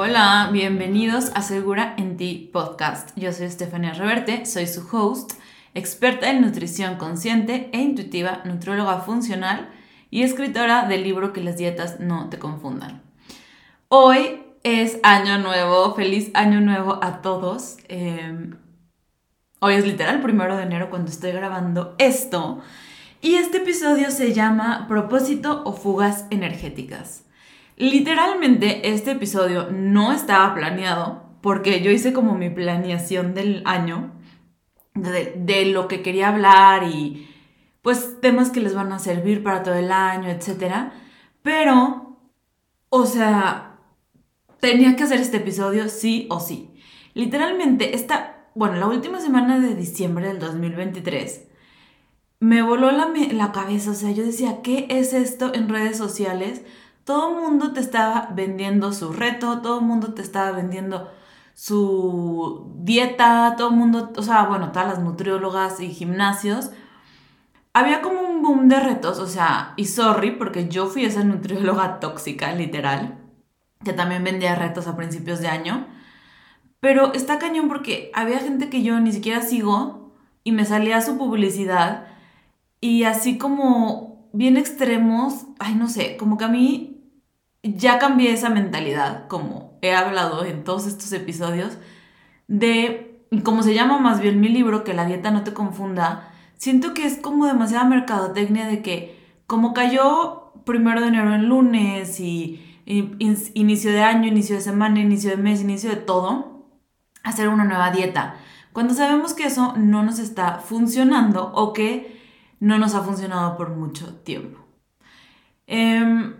Hola, bienvenidos a Segura en Ti Podcast. Yo soy Estefania Reverte, soy su host, experta en nutrición consciente e intuitiva, nutrióloga funcional y escritora del libro Que las dietas no te confundan. Hoy es año nuevo, feliz año nuevo a todos. Em, hoy es literal primero de enero cuando estoy grabando esto. Y este episodio se llama Propósito o fugas energéticas. Literalmente este episodio no estaba planeado porque yo hice como mi planeación del año, de, lo que quería hablar y pues temas que les van a servir para todo el año, etc. Pero, o sea, tenía que hacer este episodio sí o sí. Literalmente, esta, bueno, la última semana de diciembre del 2023 me voló la, la cabeza, o sea, yo decía, ¿qué es esto en redes sociales? Todo el mundo te estaba vendiendo su reto, todo el mundo te estaba vendiendo su dieta, todo el mundo, o sea, bueno, todas las nutriólogas y gimnasios. Había como un boom de retos, o sea, y sorry, porque yo fui esa nutrióloga tóxica, literal, que también vendía retos a principios de año. Pero está cañón porque había gente que yo ni siquiera sigo y me salía su publicidad y así como bien extremos, ay no sé, como que a mí ya cambié esa mentalidad, como he hablado en todos estos episodios, de, como se llama más bien mi libro, que la dieta no te confunda, siento que es como demasiada mercadotecnia de que como cayó primero de enero en lunes y, inicio de año, inicio de semana, inicio de mes, inicio de todo, hacer una nueva dieta. Cuando sabemos que eso no nos está funcionando o que no nos ha funcionado por mucho tiempo. Eh,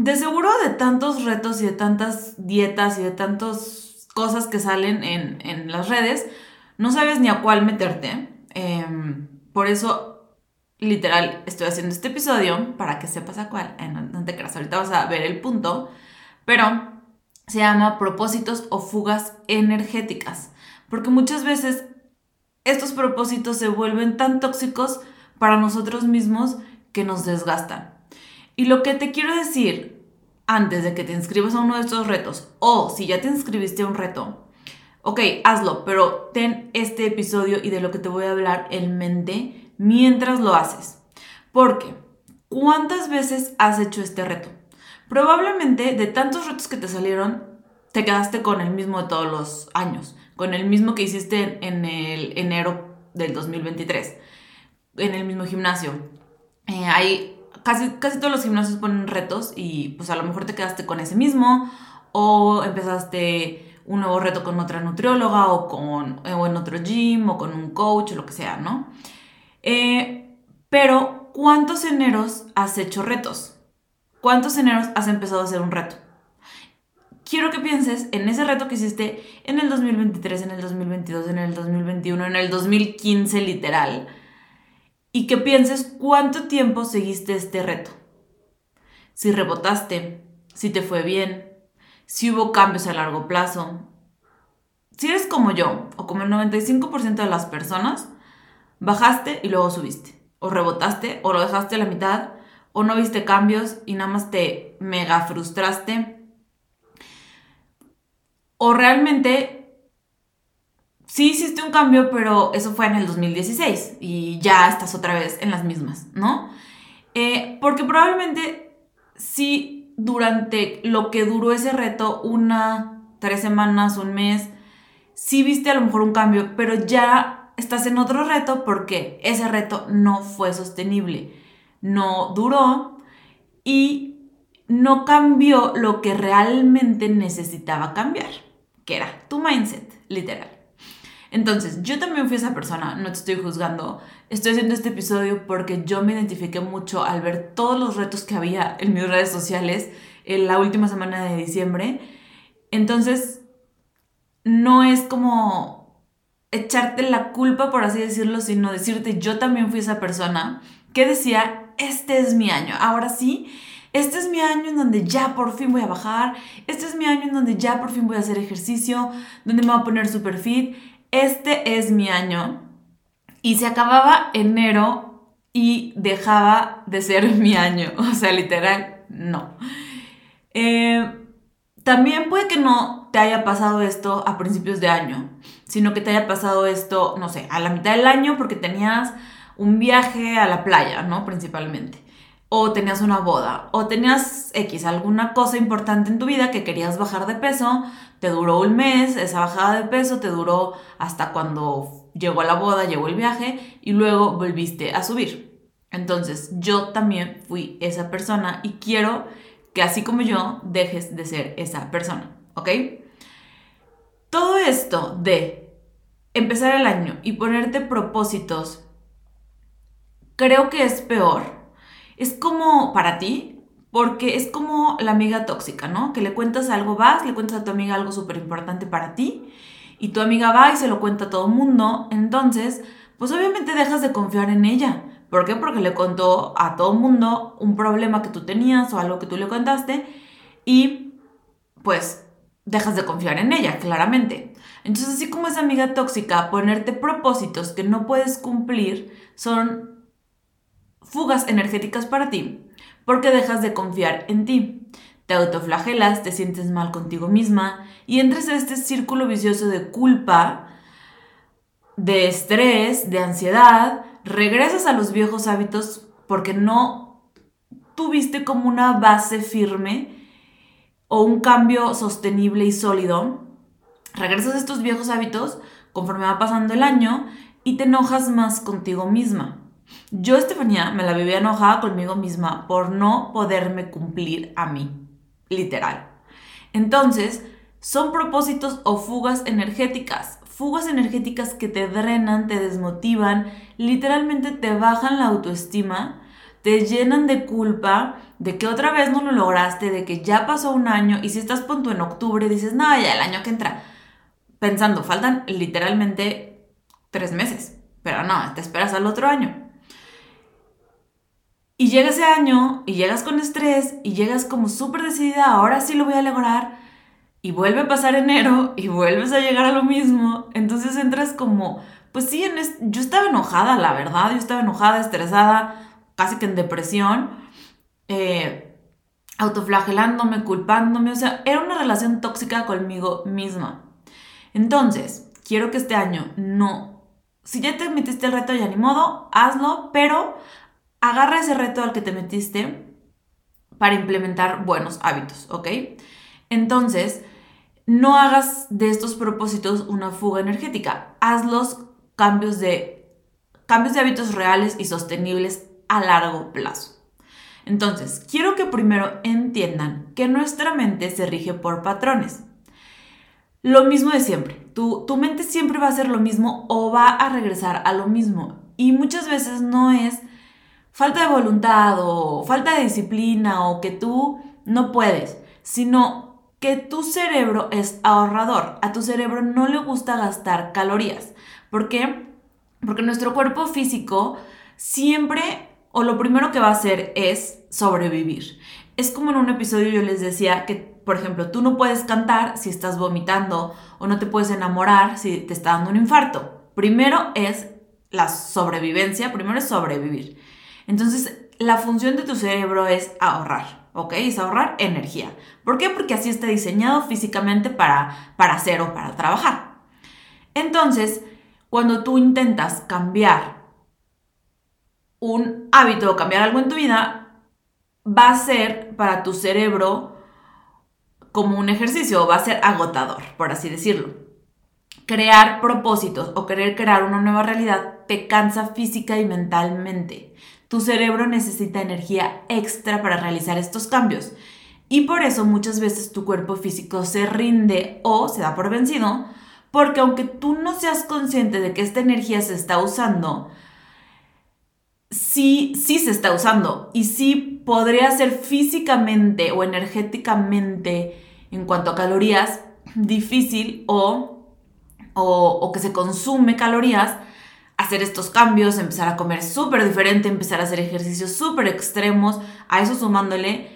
de seguro de tantos retos y de tantas dietas y de tantas cosas que salen en, las redes, no sabes ni a cuál meterte. Em, por eso, literal, estoy haciendo este episodio para que sepas a cuál. Eh, no, te creas, ahorita vas a ver el punto. Pero se llama propósitos o fugas energéticas. Porque muchas veces estos propósitos se vuelven tan tóxicos para nosotros mismos que nos desgastan. Y lo que te quiero decir antes de que te inscribas a uno de estos retos, o si ya te inscribiste a un reto, ok, hazlo, pero ten este episodio y de lo que te voy a hablar en mente mientras lo haces. Porque, ¿cuántas veces has hecho este reto? Probablemente de tantos retos que te salieron, te quedaste con el mismo de todos los años, con el mismo que hiciste en el enero del 2023, en el mismo gimnasio. Eh, casi, casi todos los gimnasios ponen retos y pues a lo mejor te quedaste con ese mismo o empezaste un nuevo reto con otra nutrióloga o, con, o en otro gym o con un coach o lo que sea, ¿no? Eh, pero, ¿cuántos eneros has hecho retos? ¿Cuántos eneros has empezado a hacer un reto? Quiero que pienses en ese reto que hiciste en el 2023, en el 2022, en el 2021, en el 2015 literal y que pienses cuánto tiempo seguiste este reto. Si rebotaste, si te fue bien, si hubo cambios a largo plazo. Si eres como yo, o como el 95% de las personas, bajaste y luego subiste. O rebotaste, o lo dejaste a la mitad, o no viste cambios y nada más te mega frustraste. O realmente sí hiciste un cambio, pero eso fue en el 2016 y ya estás otra vez en las mismas, ¿no? Eh, porque probablemente sí durante lo que duró ese reto, una, tres semanas, un mes, sí viste a lo mejor un cambio, pero ya estás en otro reto porque ese reto no fue sostenible, no duró y no cambió lo que realmente necesitaba cambiar, que era tu mindset, literal. Entonces, yo también fui esa persona, no te estoy juzgando. Estoy haciendo este episodio porque yo me identifiqué mucho al ver todos los retos que había en mis redes sociales en la última semana de diciembre. Entonces, no es como echarte la culpa, por así decirlo, sino decirte, yo también fui esa persona que decía, este es mi año, ahora sí, este es mi año en donde ya por fin voy a bajar, este es mi año en donde ya por fin voy a hacer ejercicio, donde me voy a poner super fit, este es mi año y se acababa enero y dejaba de ser mi año. O sea, literal, no. Eh, también puede que no te haya pasado esto a principios de año, sino que te haya pasado esto, no sé, a la mitad del año porque tenías un viaje a la playa, ¿no? Principalmente. O tenías una boda, o tenías X, alguna cosa importante en tu vida que querías bajar de peso, te duró un mes, esa bajada de peso te duró hasta cuando llegó la boda, llegó el viaje y luego volviste a subir. Entonces, yo también fui esa persona y quiero que así como yo dejes de ser esa persona, ¿ok? Todo esto de empezar el año y ponerte propósitos, creo que es peor. Es como para ti, porque es como la amiga tóxica, ¿no? Que le cuentas algo, vas, le cuentas a tu amiga algo súper importante para ti, y tu amiga va y se lo cuenta a todo el mundo, entonces, pues obviamente dejas de confiar en ella. ¿Por qué? Porque le contó a todo el mundo un problema que tú tenías o algo que tú le contaste y pues dejas de confiar en ella, claramente. Entonces, así como esa amiga tóxica, ponerte propósitos que no puedes cumplir son fugas energéticas para ti, porque dejas de confiar en ti. Te autoflagelas, te sientes mal contigo misma y entras en este círculo vicioso de culpa, de estrés, de ansiedad, regresas a los viejos hábitos porque no tuviste como una base firme o un cambio sostenible y sólido, regresas a estos viejos hábitos conforme va pasando el año y te enojas más contigo misma. Yo, Estefanía, me la vivía enojada conmigo misma por no poderme cumplir a mí, literal. Entonces, son propósitos o fugas energéticas fugas energéticas que te drenan, te desmotivan, literalmente te bajan la autoestima, te llenan de culpa de que otra vez no lo lograste, de que ya pasó un año y si estás punto en octubre dices, no, ya el año que entra, pensando, faltan literalmente tres meses, pero no, te esperas al otro año. Y llega ese año y llegas con estrés y llegas como súper decidida, ahora sí lo voy a lograr y vuelve a pasar enero y vuelves a llegar a lo mismo, entonces entras como, pues sí, en yo estaba enojada, la verdad, yo estaba enojada, estresada, casi que en depresión, eh, autoflagelándome, culpándome, o sea, era una relación tóxica conmigo misma. Entonces, quiero que este año no, si ya te metiste el reto, ya ni modo, hazlo, pero agarra ese reto al que te metiste para implementar buenos hábitos, ¿ok? Entonces, no hagas de estos propósitos una fuga energética. Hazlos cambios de, cambios de hábitos reales y sostenibles a largo plazo. Entonces, quiero que primero entiendan que nuestra mente se rige por patrones. Lo mismo de siempre. Tu, tu mente siempre va a hacer lo mismo o va a regresar a lo mismo. Y muchas veces no es falta de voluntad o falta de disciplina o que tú no puedes, sino que tu cerebro es ahorrador. A tu cerebro no le gusta gastar calorías. ¿Por qué? Porque nuestro cuerpo físico siempre o lo primero que va a hacer es sobrevivir. Es como en un episodio yo les decía que, por ejemplo, tú no puedes cantar si estás vomitando o no te puedes enamorar si te está dando un infarto. Primero es la sobrevivencia, primero es sobrevivir. Entonces, la función de tu cerebro es ahorrar. ¿ok? Es ahorrar energía. ¿Por qué? Porque así está diseñado físicamente para, para hacer o para trabajar. Entonces, cuando tú intentas cambiar un hábito o cambiar algo en tu vida, va a ser para tu cerebro como un ejercicio, va a ser agotador, por así decirlo. Crear propósitos o querer crear una nueva realidad te cansa física y mentalmente tu cerebro necesita energía extra para realizar estos cambios. Y por eso muchas veces tu cuerpo físico se rinde o se da por vencido, porque aunque tú no seas consciente de que esta energía se está usando, sí, sí se está usando y sí podría ser físicamente o energéticamente en cuanto a calorías difícil o, o, o que se consume calorías hacer estos cambios, empezar a comer súper diferente, empezar a hacer ejercicios súper extremos, a eso sumándole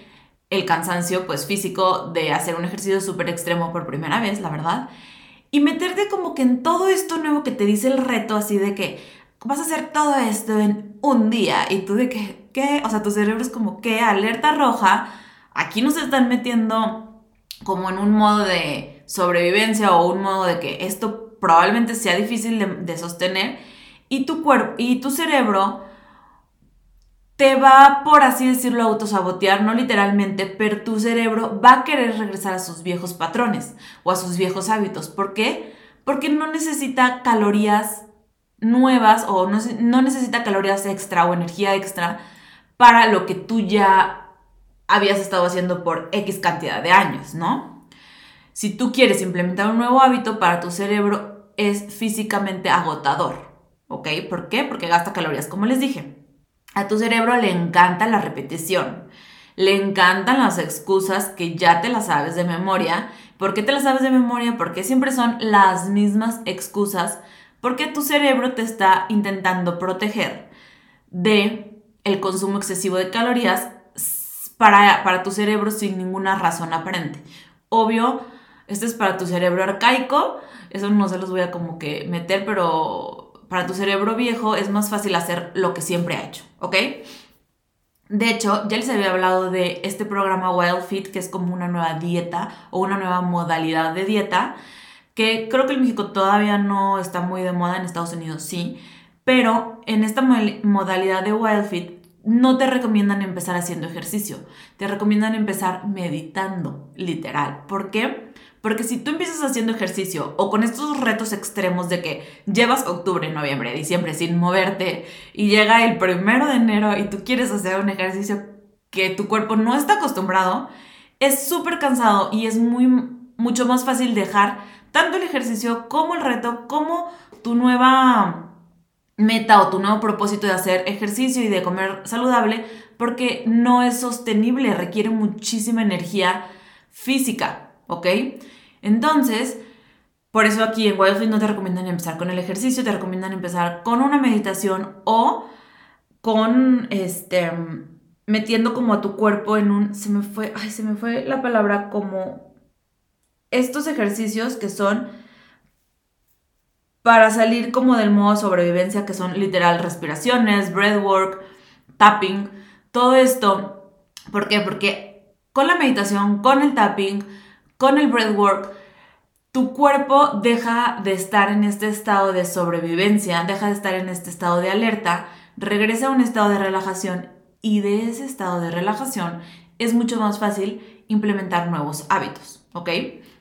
el cansancio pues físico de hacer un ejercicio súper extremo por primera vez, la verdad, y meterte como que en todo esto nuevo que te dice el reto, así de que vas a hacer todo esto en un día y tú de que, ¿qué? O sea, tu cerebro es como que alerta roja, aquí nos están metiendo como en un modo de sobrevivencia o un modo de que esto probablemente sea difícil de, de sostener y tu cuerpo y tu cerebro te va, por así decirlo, a autosabotear, no literalmente, pero tu cerebro va a querer regresar a sus viejos patrones o a sus viejos hábitos. ¿Por qué? Porque no necesita calorías nuevas o no, no necesita calorías extra o energía extra para lo que tú ya habías estado haciendo por X cantidad de años, ¿no? Si tú quieres implementar un nuevo hábito para tu cerebro es físicamente agotador, ¿ok? ¿Por qué? Porque gasta calorías, como les dije. A tu cerebro le encanta la repetición. Le encantan las excusas que ya te las sabes de memoria. ¿Por qué te las sabes de memoria? Porque siempre son las mismas excusas. Porque tu cerebro te está intentando proteger de el consumo excesivo de calorías para, para tu cerebro sin ninguna razón aparente. Obvio, este es para tu cerebro arcaico. Eso no se los voy a como que meter, pero para tu cerebro viejo es más fácil hacer lo que siempre ha hecho, ¿ok? De hecho, ya les había hablado de este programa Wild Fit, que es como una nueva dieta o una nueva modalidad de dieta, que creo que en México todavía no está muy de moda, en Estados Unidos sí, pero en esta modalidad de Wild Fit no te recomiendan empezar haciendo ejercicio, te recomiendan empezar meditando, literal. ¿Por qué? Porque si tú empiezas haciendo ejercicio o con estos retos extremos de que llevas octubre, noviembre, diciembre sin moverte y llega el primero de enero y tú quieres hacer un ejercicio que tu cuerpo no está acostumbrado, es súper cansado y es muy, mucho más fácil dejar tanto el ejercicio como el reto, como tu nueva meta o tu nuevo propósito de hacer ejercicio y de comer saludable, porque no es sostenible, requiere muchísima energía física, ¿ok? Entonces, por eso aquí en Wildfit no te recomiendan empezar con el ejercicio, te recomiendan empezar con una meditación o con este metiendo como a tu cuerpo en un se me fue, ay, se me fue la palabra como estos ejercicios que son para salir como del modo sobrevivencia que son literal respiraciones, breathwork, tapping, todo esto. ¿Por qué? Porque con la meditación, con el tapping, con el breathwork, tu cuerpo deja de estar en este estado de sobrevivencia, deja de estar en este estado de alerta, regresa a un estado de relajación y de ese estado de relajación es mucho más fácil implementar nuevos hábitos, ¿ok?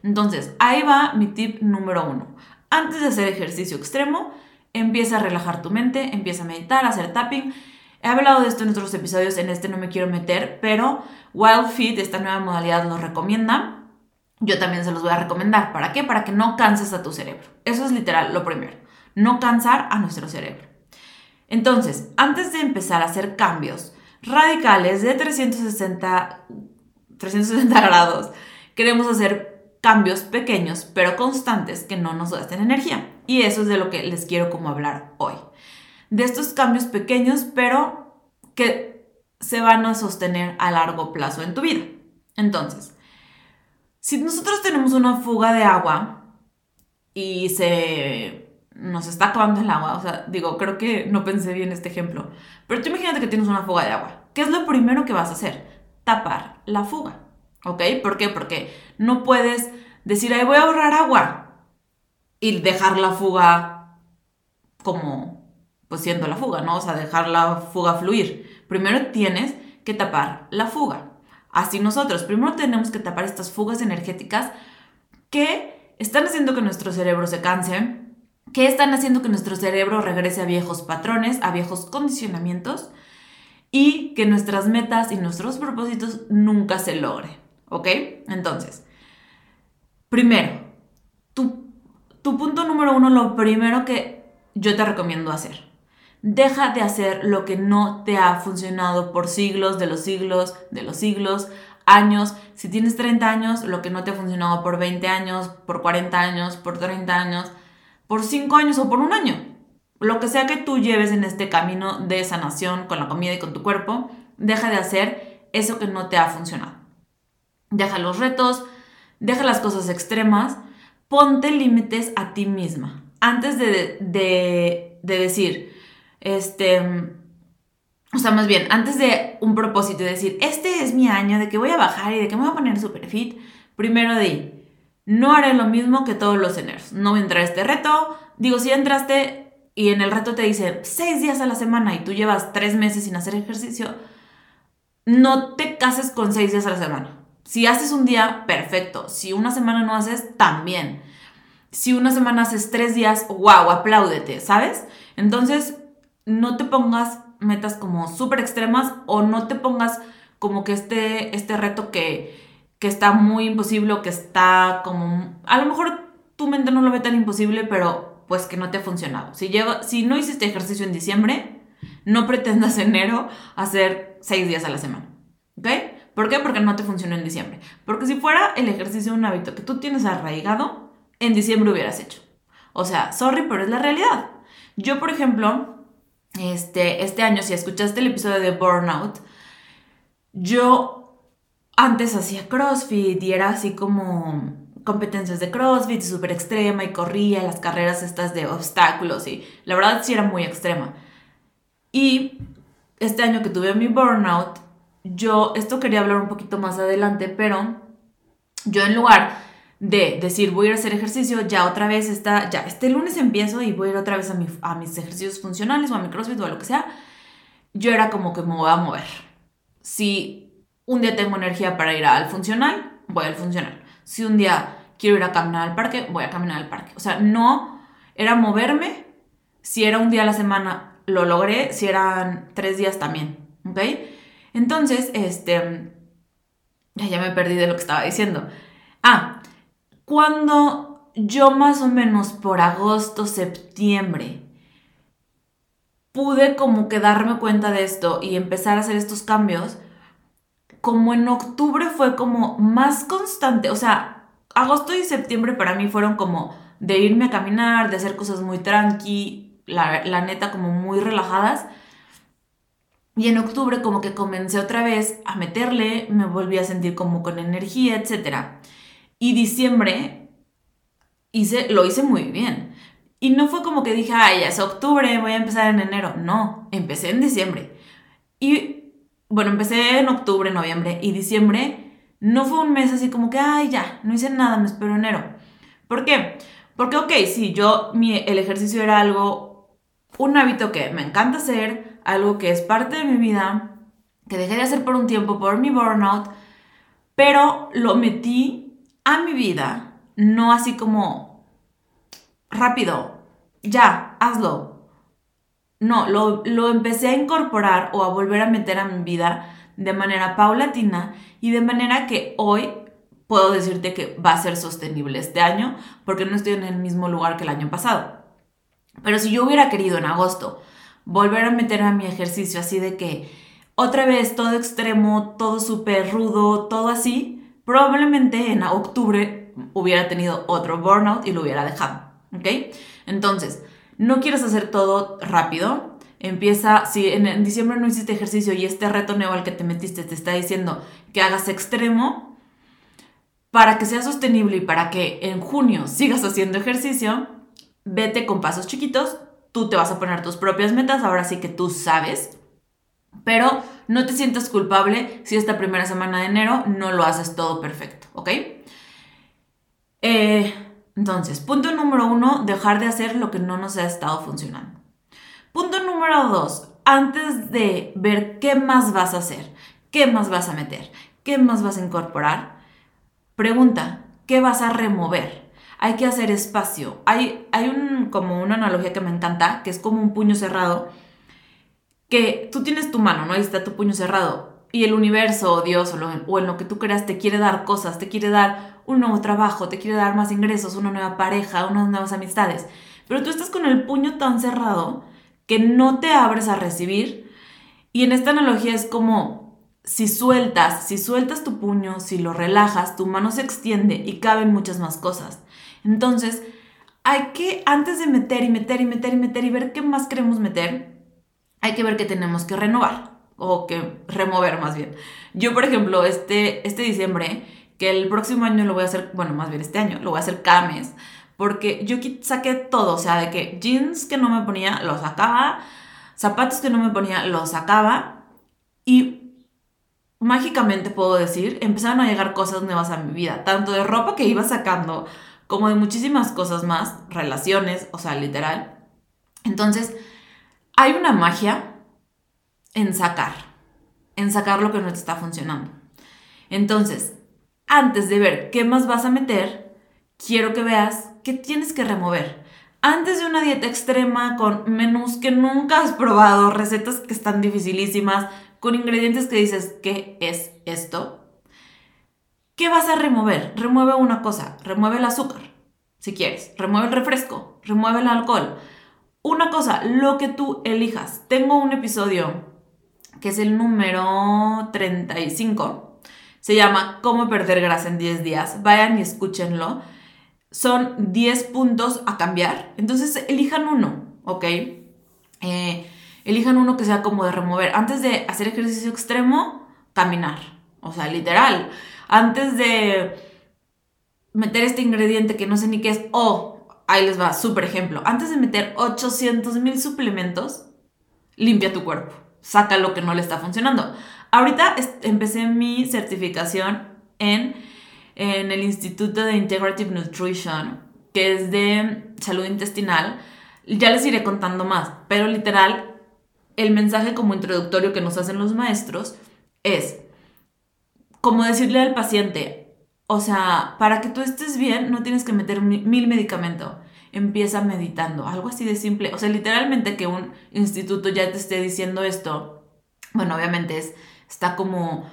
Entonces, ahí va mi tip número uno. Antes de hacer ejercicio extremo, empieza a relajar tu mente, empieza a meditar, a hacer tapping. He hablado de esto en otros episodios, en este no me quiero meter, pero Wild Fit, esta nueva modalidad, lo recomienda yo también se los voy a recomendar. ¿Para qué? Para que no canses a tu cerebro. Eso es literal lo primero. No cansar a nuestro cerebro. Entonces, antes de empezar a hacer cambios radicales de 360, 360 grados, queremos hacer cambios pequeños pero constantes que no nos gasten energía. Y eso es de lo que les quiero como hablar hoy. De estos cambios pequeños pero que se van a sostener a largo plazo en tu vida. Entonces, si nosotros tenemos una fuga de agua y se nos está acabando el agua, o sea, digo, creo que no pensé bien este ejemplo, pero tú imagínate que tienes una fuga de agua. ¿Qué es lo primero que vas a hacer? Tapar la fuga, ¿ok? ¿Por qué? Porque no puedes decir, ahí voy a ahorrar agua y dejar la fuga como, pues siendo la fuga, ¿no? O sea, dejar la fuga fluir. Primero tienes que tapar la fuga. Así nosotros, primero tenemos que tapar estas fugas energéticas que están haciendo que nuestro cerebro se canse, que están haciendo que nuestro cerebro regrese a viejos patrones, a viejos condicionamientos y que nuestras metas y nuestros propósitos nunca se logren. ¿Ok? Entonces, primero, tu, tu punto número uno, lo primero que yo te recomiendo hacer Deja de hacer lo que no te ha funcionado por siglos, de los siglos, de los siglos, años. Si tienes 30 años, lo que no te ha funcionado por 20 años, por 40 años, por 30 años, por 5 años o por un año. Lo que sea que tú lleves en este camino de sanación con la comida y con tu cuerpo, deja de hacer eso que no te ha funcionado. Deja los retos, deja las cosas extremas, ponte límites a ti misma. Antes de, de, de decir, este, o sea, más bien, antes de un propósito y decir, este es mi año de que voy a bajar y de que me voy a poner super fit, primero di, no haré lo mismo que todos los eneros. No voy a entrar a este reto. Digo, si entraste y en el reto te dice seis días a la semana y tú llevas tres meses sin hacer ejercicio, no te cases con seis días a la semana. Si haces un día, perfecto. Si una semana no haces, también. Si una semana haces tres días, wow, apláudete, ¿sabes? Entonces, no te pongas metas como súper extremas o no te pongas como que este, este reto que, que está muy imposible o que está como... A lo mejor tu mente no lo ve tan imposible, pero pues que no te ha funcionado. Si, si no hiciste ejercicio en diciembre, no pretendas enero hacer seis días a la semana. ¿Ok? ¿Por qué? Porque no te funcionó en diciembre. Porque si fuera el ejercicio un hábito que tú tienes arraigado, en diciembre hubieras hecho. O sea, sorry, pero es la realidad. Yo, por ejemplo, este, este año, si escuchaste el episodio de Burnout, yo antes hacía CrossFit y era así como competencias de CrossFit súper extrema y corría las carreras estas de obstáculos y la verdad sí era muy extrema. Y este año que tuve mi burnout, yo, esto quería hablar un poquito más adelante, pero yo en lugar de decir voy a ir a hacer ejercicio, ya otra vez está, ya este lunes empiezo y voy a ir otra vez a, a mis ejercicios funcionales o a mi crossfit o a lo que sea, yo era como que me voy a mover. Si un día tengo energía para ir al funcional, voy al funcional. Si un día quiero ir a caminar al parque, voy a caminar al parque. O sea, no era moverme. Si era un día a la semana, lo logré. Si eran tres días también. ¿Ok? Entonces, este, ya me perdí de lo que estaba diciendo. Ah, cuando yo más o menos por agosto, septiembre, pude como que darme cuenta de esto y empezar a hacer estos cambios, como en octubre fue como más constante, o sea, agosto y septiembre para mí fueron como de irme a caminar, de hacer cosas muy tranqui, la, la neta como muy relajadas, y en octubre como que comencé otra vez a meterle, me volví a sentir como con energía, etc. Y diciembre hice, lo hice muy bien. Y no fue como que dije, ay, ya es octubre, voy a empezar en enero. No, empecé en diciembre. Y bueno, empecé en octubre, noviembre y diciembre. No fue un mes así como que, ay, ya, no hice nada, me espero enero. ¿Por qué? Porque, ok, sí, yo, mi, el ejercicio era algo, un hábito que me encanta hacer, algo que es parte de mi vida, que dejé de hacer por un tiempo por mi burnout, pero lo metí a mi vida, no así como rápido, ya, hazlo. No, lo, lo empecé a incorporar o a volver a meter a mi vida de manera paulatina y de manera que hoy puedo decirte que va a ser sostenible este año porque no estoy en el mismo lugar que el año pasado. Pero si yo hubiera querido en agosto volver a meter a mi ejercicio así de que otra vez todo extremo, todo súper rudo, todo así, probablemente en octubre hubiera tenido otro burnout y lo hubiera dejado, ¿ok? Entonces, no quieres hacer todo rápido. Empieza, si en, diciembre no hiciste ejercicio y este reto nuevo al que te metiste te está diciendo que hagas extremo, para que sea sostenible y para que en junio sigas haciendo ejercicio, vete con pasos chiquitos, tú te vas a poner tus propias metas, ahora sí que tú sabes, pero no te sientas culpable si esta primera semana de enero no lo haces todo perfecto, ¿ok? Eh, entonces, punto número uno, dejar de hacer lo que no nos ha estado funcionando. Punto número dos, antes de ver qué más vas a hacer, qué más vas a meter, qué más vas a incorporar, pregunta, ¿qué vas a remover? hay que hacer espacio. Hay, hay un, como una analogía que me encanta, que es como un puño cerrado, que tú tienes tu mano, ¿no? Está tu puño cerrado. Y el universo, o Dios, o, en lo que tú creas, te quiere dar cosas, te quiere dar un nuevo trabajo, te quiere dar más ingresos, una nueva pareja, unas nuevas amistades. Pero tú estás con el puño tan cerrado que no te abres a recibir. Y en esta analogía es como si sueltas, si sueltas tu puño, si lo relajas, tu mano se extiende y caben muchas más cosas. Entonces, hay que, antes de meter y meter y meter y meter y ver qué más queremos meter, hay que ver qué tenemos que renovar o que remover más bien. Yo, por ejemplo, este, este diciembre, que el próximo año lo voy a hacer, bueno, más bien este año, lo voy a hacer cada mes, porque yo saqué todo, o sea, de que jeans que no me ponía, los sacaba, zapatos que no me ponía, los sacaba y mágicamente puedo decir, empezaron a llegar cosas nuevas a mi vida, tanto de ropa que iba sacando, como de muchísimas cosas más, relaciones, o sea, literal. Entonces, hay una magia en sacar, en sacar lo que no te está funcionando. Entonces, antes de ver qué más vas a meter, quiero que veas qué tienes que remover. Antes de una dieta extrema con menús que nunca has probado, recetas que están dificilísimas, con ingredientes que dices, ¿qué es esto? ¿Qué vas a remover? Remueve una cosa, remueve el azúcar, si quieres, remueve el refresco, remueve el alcohol. Una cosa, lo que tú elijas. Tengo un episodio que es el número 35. Se llama Cómo perder grasa en 10 días. Vayan y escúchenlo. Son 10 puntos a cambiar. Entonces, elijan uno, ¿ok? Eh, elijan uno que sea como de remover. Antes de hacer ejercicio extremo, caminar. O sea, literal. Antes de meter este ingrediente que no sé ni qué es, o, ahí les va, súper ejemplo. Antes de meter 800 mil suplementos, limpia tu cuerpo. Saca lo que no le está funcionando. Ahorita empecé mi certificación en, en el Instituto de Integrative Nutrition, que es de salud intestinal. Ya les iré contando más, pero literal el mensaje como introductorio que nos hacen los maestros es como decirle al paciente, o sea, para que tú estés bien no tienes que meter mil medicamentos, empieza meditando, algo así de simple, o sea, literalmente que un instituto ya te esté diciendo esto, bueno, obviamente es, está como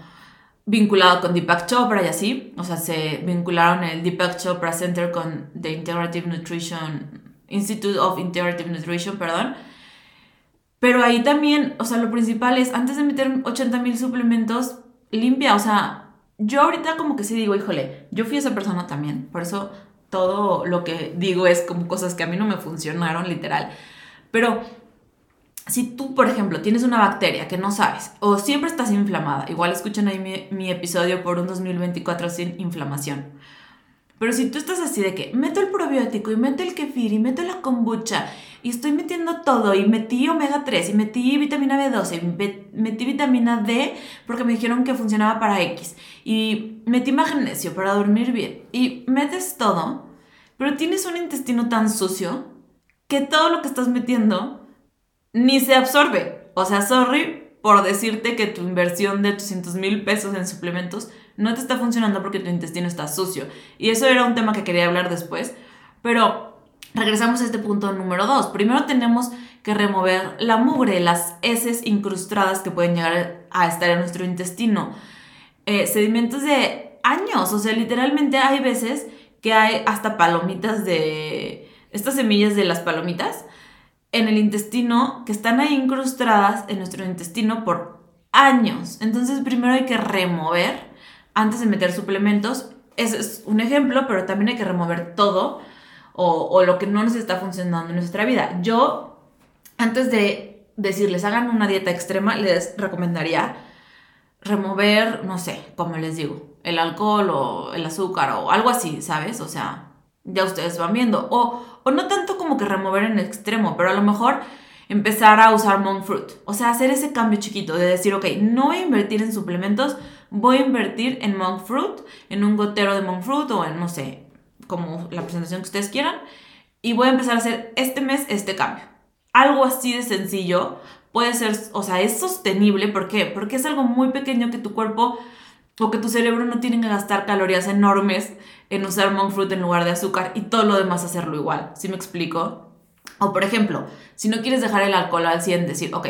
vinculado con Deepak Chopra y así, o sea, se vincularon el Deepak Chopra Center con The Integrative Nutrition, Institute of Integrative Nutrition, perdón, pero ahí también, o sea, lo principal es, antes de meter 80 mil suplementos, limpia, o sea, yo ahorita como que sí digo, híjole, yo fui esa persona también, por eso todo lo que digo es como cosas que a mí no me funcionaron, literal. Pero si tú, por ejemplo, tienes una bacteria que no sabes o siempre estás inflamada, igual escuchen ahí mi, mi episodio por un 2024 sin inflamación pero si tú estás así de que meto el probiótico y meto el kefir y meto la kombucha y estoy metiendo todo y metí omega 3 y metí vitamina B12 y metí vitamina D porque me dijeron que funcionaba para X y metí magnesio para dormir bien y metes todo, pero tienes un intestino tan sucio que todo lo que estás metiendo ni se absorbe. O sea, sorry por decirte que tu inversión de 800 mil pesos en suplementos no te está funcionando porque tu intestino está sucio. Y eso era un tema que quería hablar después. Pero regresamos a este punto número dos. Primero tenemos que remover la mugre, las heces incrustadas que pueden llegar a estar en nuestro intestino. Eh, sedimentos de años, o sea, literalmente hay veces que hay hasta palomitas de... Estas semillas de las palomitas en el intestino que están ahí incrustadas en nuestro intestino por años. Entonces primero hay que remover antes de meter suplementos. Ese es un ejemplo, pero también hay que remover todo o, lo que no nos está funcionando en nuestra vida. Yo, antes de decirles hagan una dieta extrema, les recomendaría remover, no sé, como les digo, el alcohol o el azúcar o algo así, ¿sabes? O sea, ya ustedes van viendo. O, o no tanto como que remover en extremo, pero a lo mejor empezar a usar monk fruit. O sea, hacer ese cambio chiquito de decir, ok, no voy a invertir en suplementos, voy a invertir en monk fruit, en un gotero de monk fruit o en, no sé, como la presentación que ustedes quieran. Y voy a empezar a hacer este mes este cambio. Algo así de sencillo puede ser, o sea, es sostenible. ¿Por qué? Porque es algo muy pequeño que tu cuerpo o que tu cerebro no tiene que gastar calorías enormes en usar monk fruit en lugar de azúcar y todo lo demás hacerlo igual. ¿Sí me explico? O por ejemplo, si no quieres dejar el alcohol al 100, decir, ok,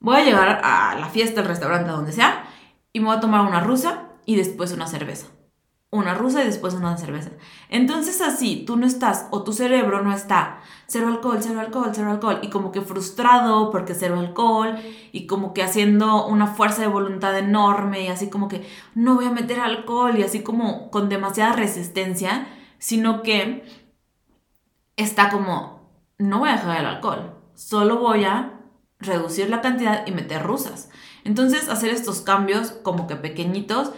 voy a llegar a la fiesta, al restaurante, donde sea, y me voy a tomar una rusa y después una cerveza una rusa y después una cerveza. Entonces así, tú no estás, o tu cerebro no está, cero alcohol, cero alcohol, cero alcohol, y como que frustrado porque cero alcohol, y como que haciendo una fuerza de voluntad enorme, y así como que no voy a meter alcohol, y así como con demasiada resistencia, sino que está como, no voy a dejar el alcohol, solo voy a reducir la cantidad y meter rusas. Entonces hacer estos cambios como que pequeñitos,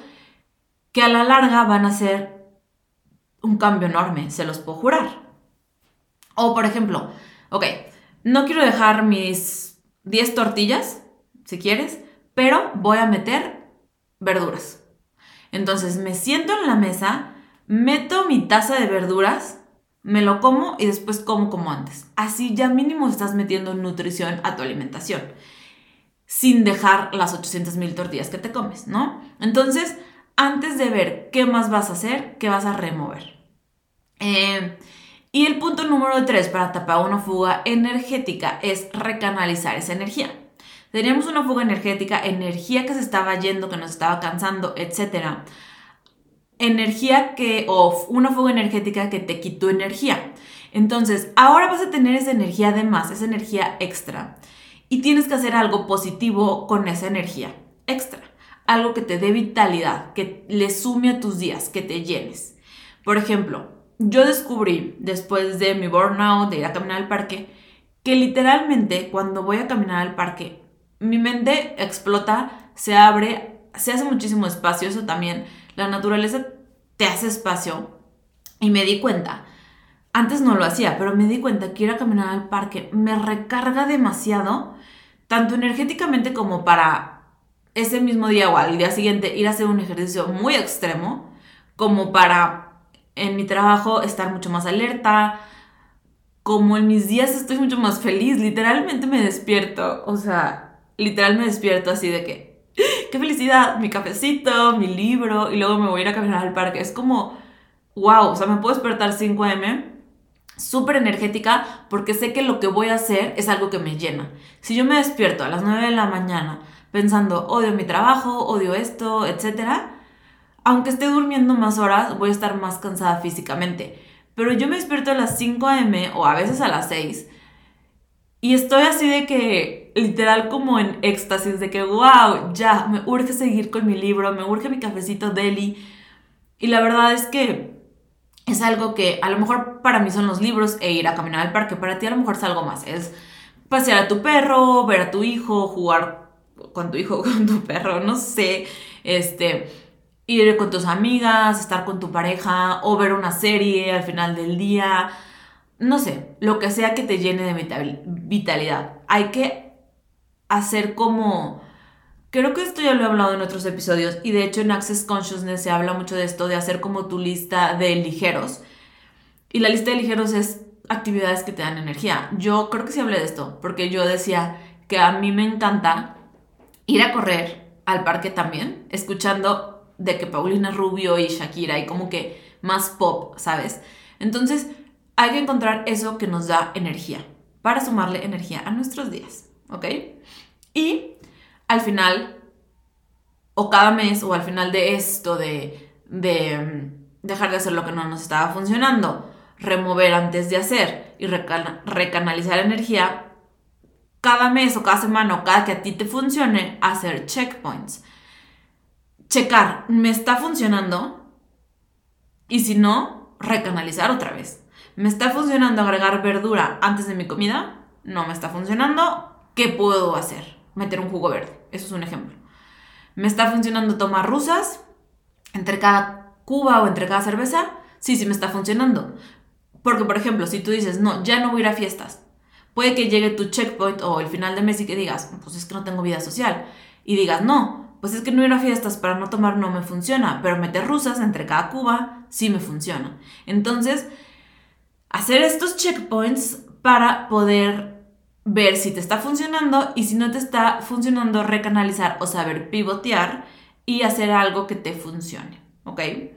que a la larga van a ser un cambio enorme, se los puedo jurar. O por ejemplo, ok, no quiero dejar mis 10 tortillas, si quieres, pero voy a meter verduras. Entonces me siento en la mesa, meto mi taza de verduras, me lo como y después como como antes. Así ya mínimo estás metiendo nutrición a tu alimentación, sin dejar las 800 mil tortillas que te comes, ¿no? Entonces, antes de ver qué más vas a hacer, qué vas a remover. Eh, y el punto número 3 para tapar una fuga energética es recanalizar esa energía. Teníamos una fuga energética, energía que se estaba yendo, que nos estaba cansando, etc. Energía que, o una fuga energética que te quitó energía. Entonces, ahora vas a tener esa energía de más, esa energía extra. Y tienes que hacer algo positivo con esa energía extra. Algo que te dé vitalidad, que le sume a tus días, que te llenes. Por ejemplo, yo descubrí después de mi burnout, de ir a caminar al parque, que literalmente cuando voy a caminar al parque, mi mente explota, se abre, se hace muchísimo espacio, eso también, la naturaleza te hace espacio. Y me di cuenta, antes no lo hacía, pero me di cuenta que ir a caminar al parque me recarga demasiado, tanto energéticamente como para ese mismo día o al día siguiente ir a hacer un ejercicio muy extremo, como para en mi trabajo estar mucho más alerta, como en mis días estoy mucho más feliz, literalmente me despierto, o sea, literal me despierto así de que, qué felicidad, mi cafecito, mi libro, y luego me voy a ir a caminar al parque, es como, wow, o sea, me puedo despertar 5 am súper energética porque sé que lo que voy a hacer es algo que me llena. Si yo me despierto a las 9 de la mañana pensando, odio mi trabajo, odio esto, etcétera, aunque esté durmiendo más horas, voy a estar más cansada físicamente. Pero yo me despierto a las 5 a.m. o a veces a las 6 y estoy así de que, literal como en éxtasis, de que, wow, ya, me urge seguir con mi libro, me urge mi cafecito deli. Y la verdad es que es algo que a lo mejor para mí son los libros e ir a caminar al parque, para ti a lo mejor es algo más, es pasear a tu perro, ver a tu hijo, jugar con tu hijo, con tu perro, no sé, este, ir con tus amigas, estar con tu pareja o ver una serie al final del día. No sé, lo que sea que te llene de vitalidad. Hay que hacer como... Creo que esto ya lo he hablado en otros episodios y de hecho en Access Consciousness se habla mucho de esto, de hacer como tu lista de ligeros. Y la lista de ligeros es actividades que te dan energía. Yo creo que sí hablé de esto, porque yo decía que a mí me encanta ir a correr al parque también, escuchando de que Paulina Rubio y Shakira y como que más pop, ¿sabes? Entonces hay que encontrar eso que nos da energía para sumarle energía a nuestros días, ¿ok? Y al final, o cada mes, o al final de esto de, de mm, dejar de hacer lo que no nos estaba funcionando, remover antes de hacer y recanalizar energía, cada mes o cada semana o cada que a ti te funcione, hacer checkpoints checar, ¿me está funcionando? Y si no, recanalizar otra vez. ¿Me está funcionando agregar verdura antes de mi comida? No me está funcionando. ¿Qué puedo hacer? Meter un jugo verde. Eso es un ejemplo. ¿Me está funcionando tomar rusas entre cada cuba o entre cada cerveza? Sí, sí me está funcionando. Porque, por ejemplo, si tú dices, no, ya no voy a ir a fiestas, puede que llegue tu checkpoint o el final de mes y que digas, pues es que no tengo vida social. Y digas, no, pues es que no ir a fiestas para no tomar no me funciona, pero meter rusas entre cada cuba sí me funciona. Entonces, hacer estos checkpoints para poder ver si te está funcionando y si no te está funcionando, recanalizar o saber pivotear y hacer algo que te funcione, ¿ok? Eh,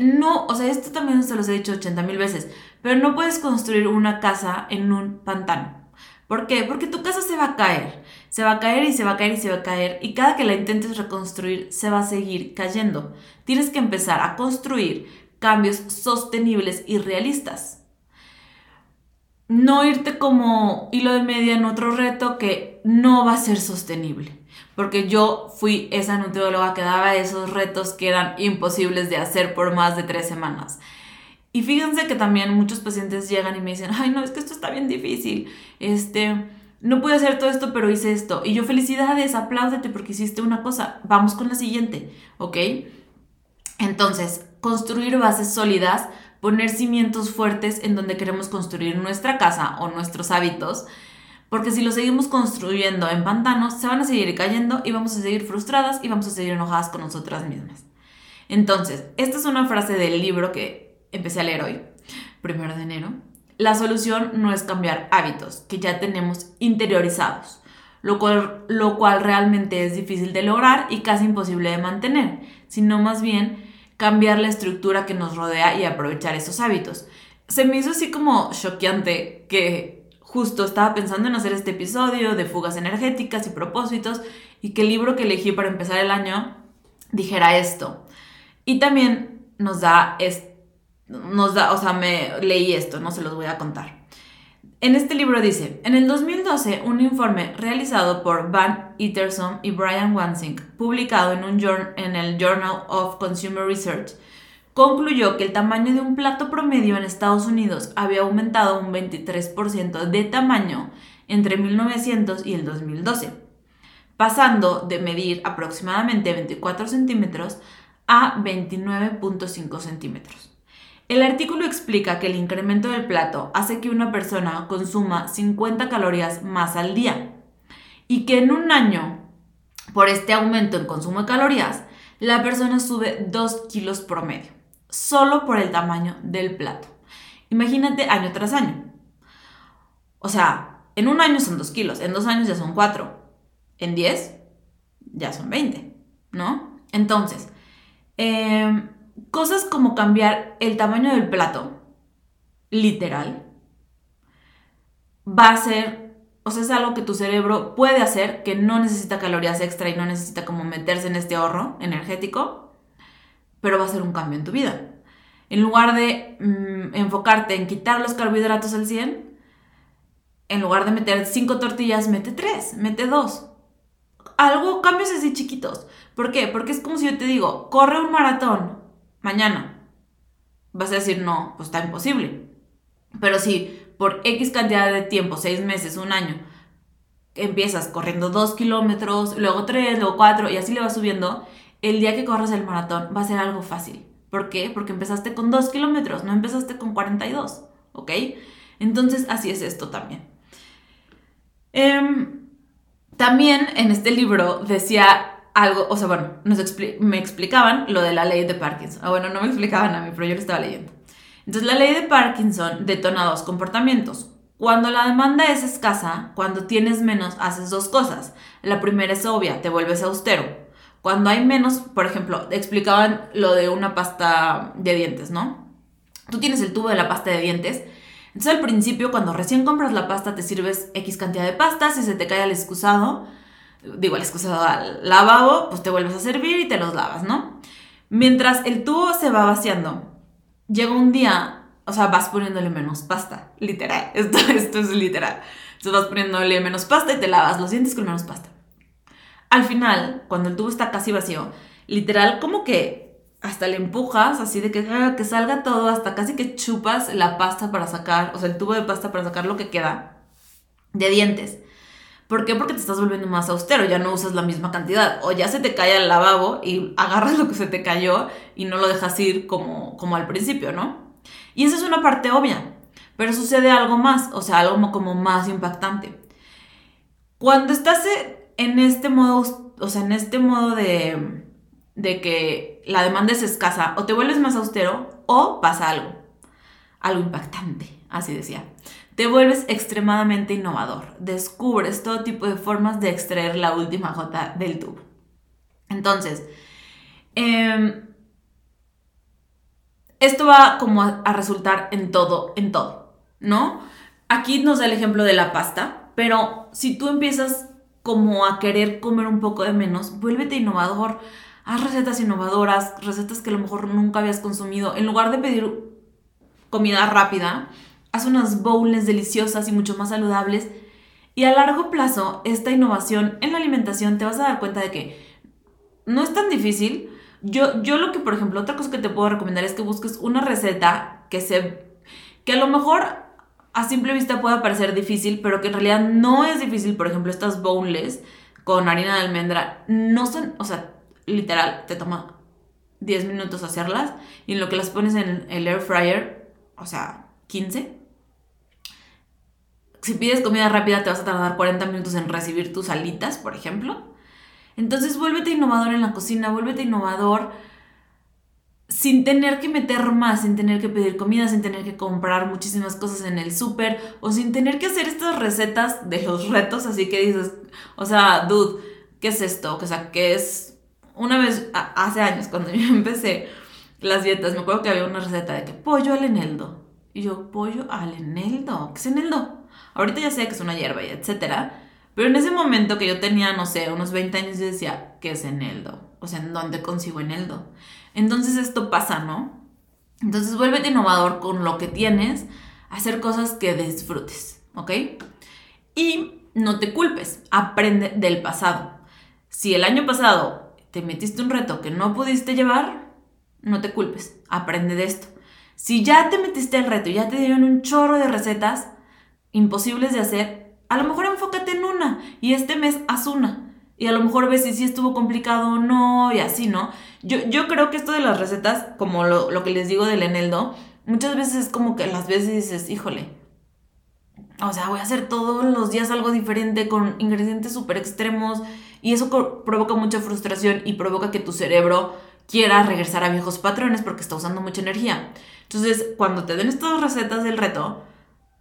no, o sea, esto también se los he dicho 80 mil veces, pero no puedes construir una casa en un pantano. ¿Por qué? Porque tu casa se va a caer se va a caer y se va a caer y se va a caer y cada que la intentes reconstruir se va a seguir cayendo. Tienes que empezar a construir cambios sostenibles y realistas. No irte como hilo de media en otro reto que no va a ser sostenible. Porque yo fui esa nutrióloga que daba esos retos que eran imposibles de hacer por más de tres semanas. Y fíjense que también muchos pacientes llegan y me dicen, ay no, es que esto está bien difícil. Este, no pude hacer todo esto, pero hice esto. Y yo, felicidades, apláudete porque hiciste una cosa. Vamos con la siguiente, ¿ok? Entonces, construir bases sólidas, poner cimientos fuertes en donde queremos construir nuestra casa o nuestros hábitos, Porque si lo seguimos construyendo en pantanos, se van a seguir cayendo y vamos a seguir frustradas y vamos a seguir enojadas con nosotras mismas. Entonces, esta es una frase del libro que empecé a leer hoy, primero de enero. La solución no es cambiar hábitos que ya tenemos interiorizados, lo cual, lo cual realmente es difícil de lograr y casi imposible de mantener, sino más bien cambiar la estructura que nos rodea y aprovechar esos hábitos. Se me hizo así como choqueante que justo estaba pensando en hacer este episodio de fugas energéticas y propósitos y que el libro que elegí para empezar el año dijera esto. Y también nos da, nos da, o sea, me leí esto, no se los voy a contar. En este libro dice, en el 2012, un informe realizado por Van Itterson y Brian Wansink, publicado en, un en el Journal of Consumer Research, concluyó que el tamaño de un plato promedio en Estados Unidos había aumentado un 23% de tamaño entre 1900 y el 2012, pasando de medir aproximadamente 24 centímetros a 29.5 centímetros. El artículo explica que el incremento del plato hace que una persona consuma 50 calorías más al día y que en un año, por este aumento en consumo de calorías, la persona sube 2 kilos promedio solo por el tamaño del plato. Imagínate año tras año. O sea, en un año son 2 kilos, en dos años ya son 4, en 10 ya son 20, ¿no? Entonces, em, cosas como cambiar el tamaño del plato, literal, va a ser, o sea, es algo que tu cerebro puede hacer, que no necesita calorías extra y no necesita como meterse en este ahorro energético, pero va a ser un cambio en tu vida. En lugar de mm, enfocarte en quitar los carbohidratos al 100, en lugar de meter 5 tortillas, mete 3, mete 2. Algo, cambios así chiquitos. ¿Por qué? Porque es como si yo te digo, corre un maratón mañana. Vas a decir, no, pues está imposible. Pero si por X cantidad de tiempo, 6 meses, un año, empiezas corriendo 2 kilómetros, luego 3, luego 4 y así le vas subiendo, el día que corras el maratón va a ser algo fácil. ¿Por qué? Porque empezaste con 2 kilómetros, no empezaste con 42, ¿ok? Entonces así es esto también. Em, también en este libro decía algo, o sea, bueno, me explicaban lo de la ley de Parkinson. Ah, bueno, no me explicaban a mí, pero yo lo estaba leyendo. Entonces la ley de Parkinson detona dos comportamientos. Cuando la demanda es escasa, cuando tienes menos, haces dos cosas. La primera es obvia, te vuelves austero. Cuando hay menos, por ejemplo, explicaban lo de una pasta de dientes, ¿no? Tú tienes el tubo de la pasta de dientes. Entonces al principio, cuando recién compras la pasta, te sirves X cantidad de pasta. Si se te cae al excusado, digo al excusado al lavabo, pues te vuelves a servir y te los lavas, ¿no? Mientras el tubo se va vaciando, llega un día, o sea, vas poniéndole menos pasta, literal. Esto, esto es literal. Entonces vas poniéndole menos pasta y te lavas los dientes con menos pasta. Al final, cuando el tubo está casi vacío, literal como que hasta le empujas, así de que, ah, que salga todo, hasta casi que chupas la pasta para sacar, o sea, el tubo de pasta para sacar lo que queda de dientes. ¿Por qué? Porque te estás volviendo más austero, ya no usas la misma cantidad. O ya se te cae al lavabo y agarras lo que se te cayó y no lo dejas ir como, como al principio, ¿no? Y esa es una parte obvia. Pero sucede algo más, o sea, algo como más impactante. Cuando estás eh, en este modo, o sea, en este modo de, de que la demanda es escasa, o te vuelves más austero o pasa algo, algo impactante, así decía. Te vuelves extremadamente innovador, descubres todo tipo de formas de extraer la última gota del tubo. Entonces, em, esto va como a, resultar en todo, en todo, ¿no? Aquí nos da el ejemplo de la pasta, pero si tú empiezas como a querer comer un poco de menos, vuélvete innovador. Haz recetas innovadoras, recetas que a lo mejor nunca habías consumido. En lugar de pedir comida rápida, haz unas bowls deliciosas y mucho más saludables. Y a largo plazo, esta innovación en la alimentación te vas a dar cuenta de que no es tan difícil. Yo, yo lo que, por ejemplo, otra cosa que te puedo recomendar es que busques una receta que se... que a lo mejor a simple vista puede parecer difícil, pero que en realidad no es difícil. Por ejemplo, estas boneless con harina de almendra no son, o sea, literal, te toma 10 minutos hacerlas y en lo que las pones en el air fryer, o sea, 15, si pides comida rápida te vas a tardar 40 minutos en recibir tus alitas, por ejemplo. Entonces vuélvete innovador en la cocina, vuélvete innovador sin tener que meter más, sin tener que pedir comida, sin tener que comprar muchísimas cosas en el súper o sin tener que hacer estas recetas de los retos, así que dices, o sea, dude, ¿qué es esto? O sea, ¿qué es? Una vez, hace años, cuando yo empecé las dietas, me acuerdo que había una receta de que pollo al eneldo. Y yo, pollo al eneldo, ¿qué es eneldo? Ahorita ya sé que es una hierba y etcétera, pero en ese momento que yo tenía, no sé, unos 20 años, yo decía, ¿qué es eneldo? O sea, ¿en dónde consigo eneldo? Entonces esto pasa, ¿no? Entonces vuélvete innovador con lo que tienes, hacer cosas que disfrutes, ¿ok? Y no te culpes, aprende del pasado. Si el año pasado te metiste un reto que no pudiste llevar, no te culpes, aprende de esto. Si ya te metiste el reto y ya te dieron un chorro de recetas imposibles de hacer, a lo mejor enfócate en una y este mes haz una y a lo mejor ves si sí estuvo complicado o no y así, ¿no? Yo, yo creo que esto de las recetas, como lo, que les digo del eneldo, muchas veces es como que las veces dices, híjole, o sea, voy a hacer todos los días algo diferente con ingredientes súper extremos y eso provoca mucha frustración y provoca que tu cerebro quiera regresar a viejos patrones porque está usando mucha energía. Entonces, cuando te den estas recetas del reto,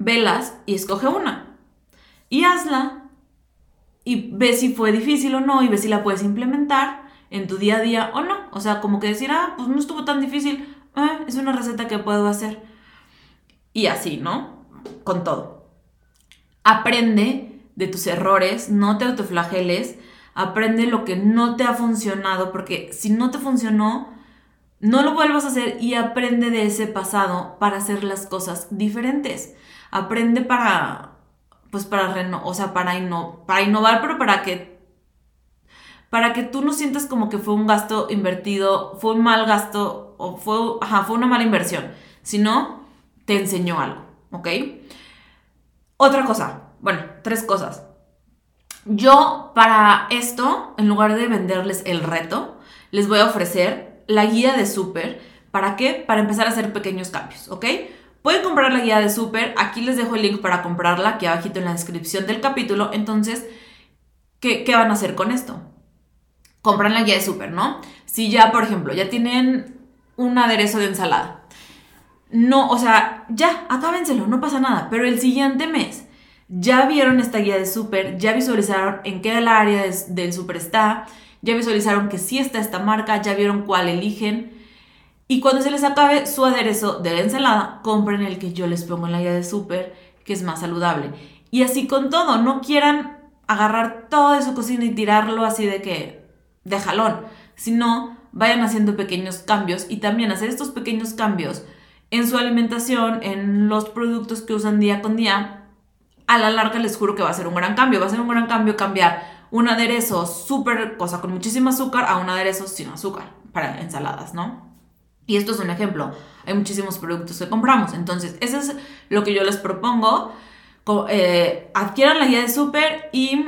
velas y escoge una. Y hazla y ves si fue difícil o no y ves si la puedes implementar en tu día a día o no. O sea, como que decir, ah, pues no estuvo tan difícil, ah, es una receta que puedo hacer. Y así, ¿no? Con todo. Aprende de tus errores, no te autoflageles, aprende lo que no te ha funcionado, porque si no te funcionó, no lo vuelvas a hacer y aprende de ese pasado para hacer las cosas diferentes. Aprende para pues para, reno o sea, para, para innovar, pero para que, para que tú no sientas como que fue un gasto invertido, fue un mal gasto o fue, fue una mala inversión, sino te enseñó algo, ¿ok? Otra cosa, bueno, tres cosas. Yo para esto, en lugar de venderles el reto, les voy a ofrecer la guía de súper. ¿Para qué? Para empezar a hacer pequeños cambios, ¿ok? Pueden comprar la guía de súper, aquí les dejo el link para comprarla, aquí abajito en la descripción del capítulo. Entonces, ¿qué, van a hacer con esto? Compran la guía de súper, ¿no? Si ya, por ejemplo, ya tienen un aderezo de ensalada. No, o sea, ya, acábenselo, no pasa nada. Pero el siguiente mes ya vieron esta guía de súper, ya visualizaron en qué área del súper está, ya visualizaron que sí está esta marca, ya vieron cuál eligen y cuando se les acabe su aderezo de la ensalada, compren el que yo les pongo en la guía de súper, que es más saludable. Y así con todo, no quieran agarrar todo de su cocina y tirarlo así de que, de jalón, sino vayan haciendo pequeños cambios y también hacer estos pequeños cambios en su alimentación, en los productos que usan día con día, a la larga les juro que va a ser un gran cambio. Va a ser un gran cambio cambiar un aderezo súper, cosa con muchísimo azúcar, a un aderezo sin azúcar para ensaladas, ¿no? Y esto es un ejemplo. Hay muchísimos productos que compramos. Entonces, eso es lo que yo les propongo. Eh, adquieran la guía de súper y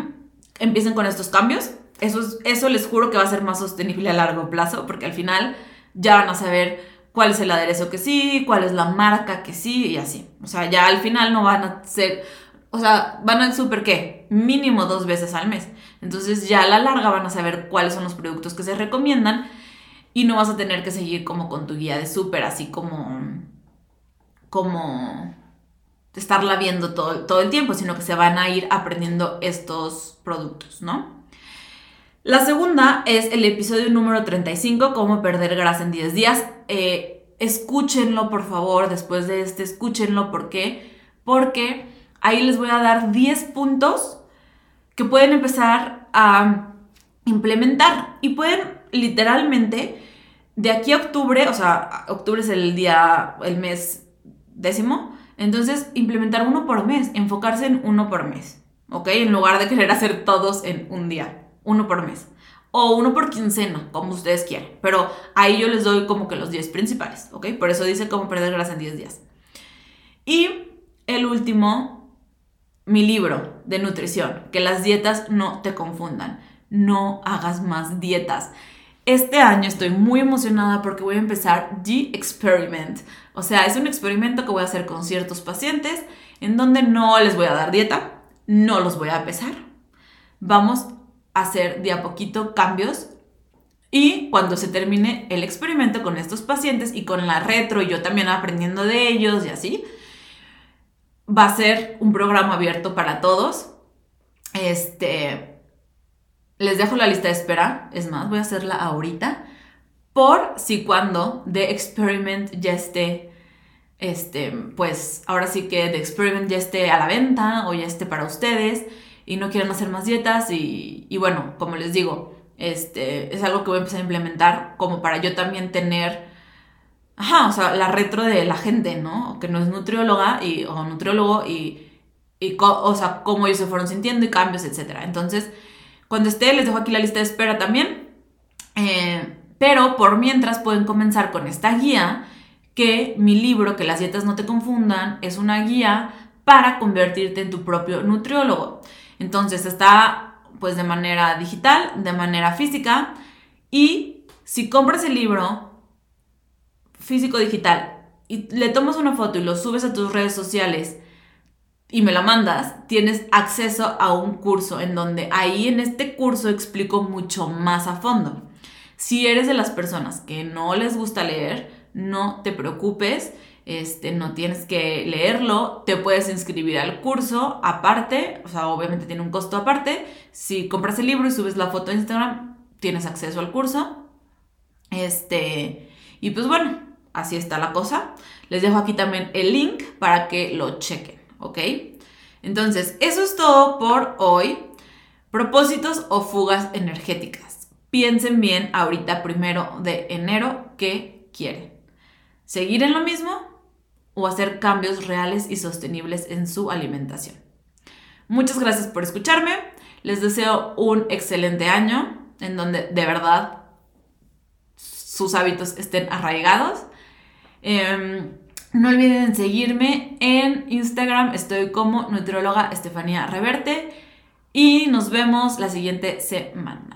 empiecen con estos cambios. Eso, eso les juro que va a ser más sostenible a largo plazo porque al final ya van a saber cuál es el aderezo que sí, cuál es la marca que sí y así. O sea, ya al final no van a ser, o sea, van al súper qué, mínimo dos veces al mes. Entonces ya a la larga van a saber cuáles son los productos que se recomiendan y no vas a tener que seguir como con tu guía de súper, así como, como estarla viendo todo, todo el tiempo, sino que se van a ir aprendiendo estos productos, ¿no? La segunda es el episodio número 35, cómo perder grasa en 10 días. Eh, escúchenlo, por favor, después de este, escúchenlo. ¿Por qué? Porque ahí les voy a dar 10 puntos que pueden empezar a implementar y pueden literalmente de aquí a octubre, o sea, octubre es el día, el mes décimo, entonces implementar uno por mes, enfocarse en uno por mes, ¿ok? En lugar de querer hacer todos en un día, uno por mes. O uno por quincena, como ustedes quieran. Pero ahí yo les doy como que los 10 principales, ¿ok? Por eso dice cómo perder grasa en 10 días. Y el último, mi libro de nutrición, que las dietas no te confundan. No hagas más dietas. Este año estoy muy emocionada porque voy a empezar The Experiment. O sea, es un experimento que voy a hacer con ciertos pacientes en donde no les voy a dar dieta, no los voy a pesar. Vamos a hacer de a poquito cambios y cuando se termine el experimento con estos pacientes y con la retro y yo también aprendiendo de ellos y así, va a ser un programa abierto para todos. Este, les dejo la lista de espera, es más, voy a hacerla ahorita, por si cuando The Experiment ya esté, este, pues ahora sí que The Experiment ya esté a la venta o ya esté para ustedes y no quieren hacer más dietas y, y bueno, como les digo, este, es algo que voy a empezar a implementar como para yo también tener Ajá, o sea, la retro de la gente, ¿no? Que no es nutrióloga y, o nutriólogo y, y o sea, cómo ellos se fueron sintiendo y cambios, etc. Entonces, cuando esté, les dejo aquí la lista de espera también. Eh, pero por mientras pueden comenzar con esta guía, que mi libro, que las dietas no te confundan, es una guía para convertirte en tu propio nutriólogo. Entonces está pues de manera digital, de manera física y si compras el libro físico digital y le tomas una foto y lo subes a tus redes sociales y me la mandas, tienes acceso a un curso en donde ahí en este curso explico mucho más a fondo. Si eres de las personas que no les gusta leer, no te preocupes, este, no tienes que leerlo, te puedes inscribir al curso aparte, o sea, obviamente tiene un costo aparte. Si compras el libro y subes la foto a Instagram, tienes acceso al curso. Este, y pues bueno, así está la cosa. Les dejo aquí también el link para que lo chequen, ¿ok? Entonces, eso es todo por hoy. Propósitos o fugas energéticas. Piensen bien ahorita primero de enero qué quieren. ¿Seguir en lo mismo o hacer cambios reales y sostenibles en su alimentación? Muchas gracias por escucharme. Les deseo un excelente año en donde de verdad sus hábitos estén arraigados Em, no olviden seguirme en Instagram, estoy como nutrióloga Estefanía Reverte y nos vemos la siguiente semana.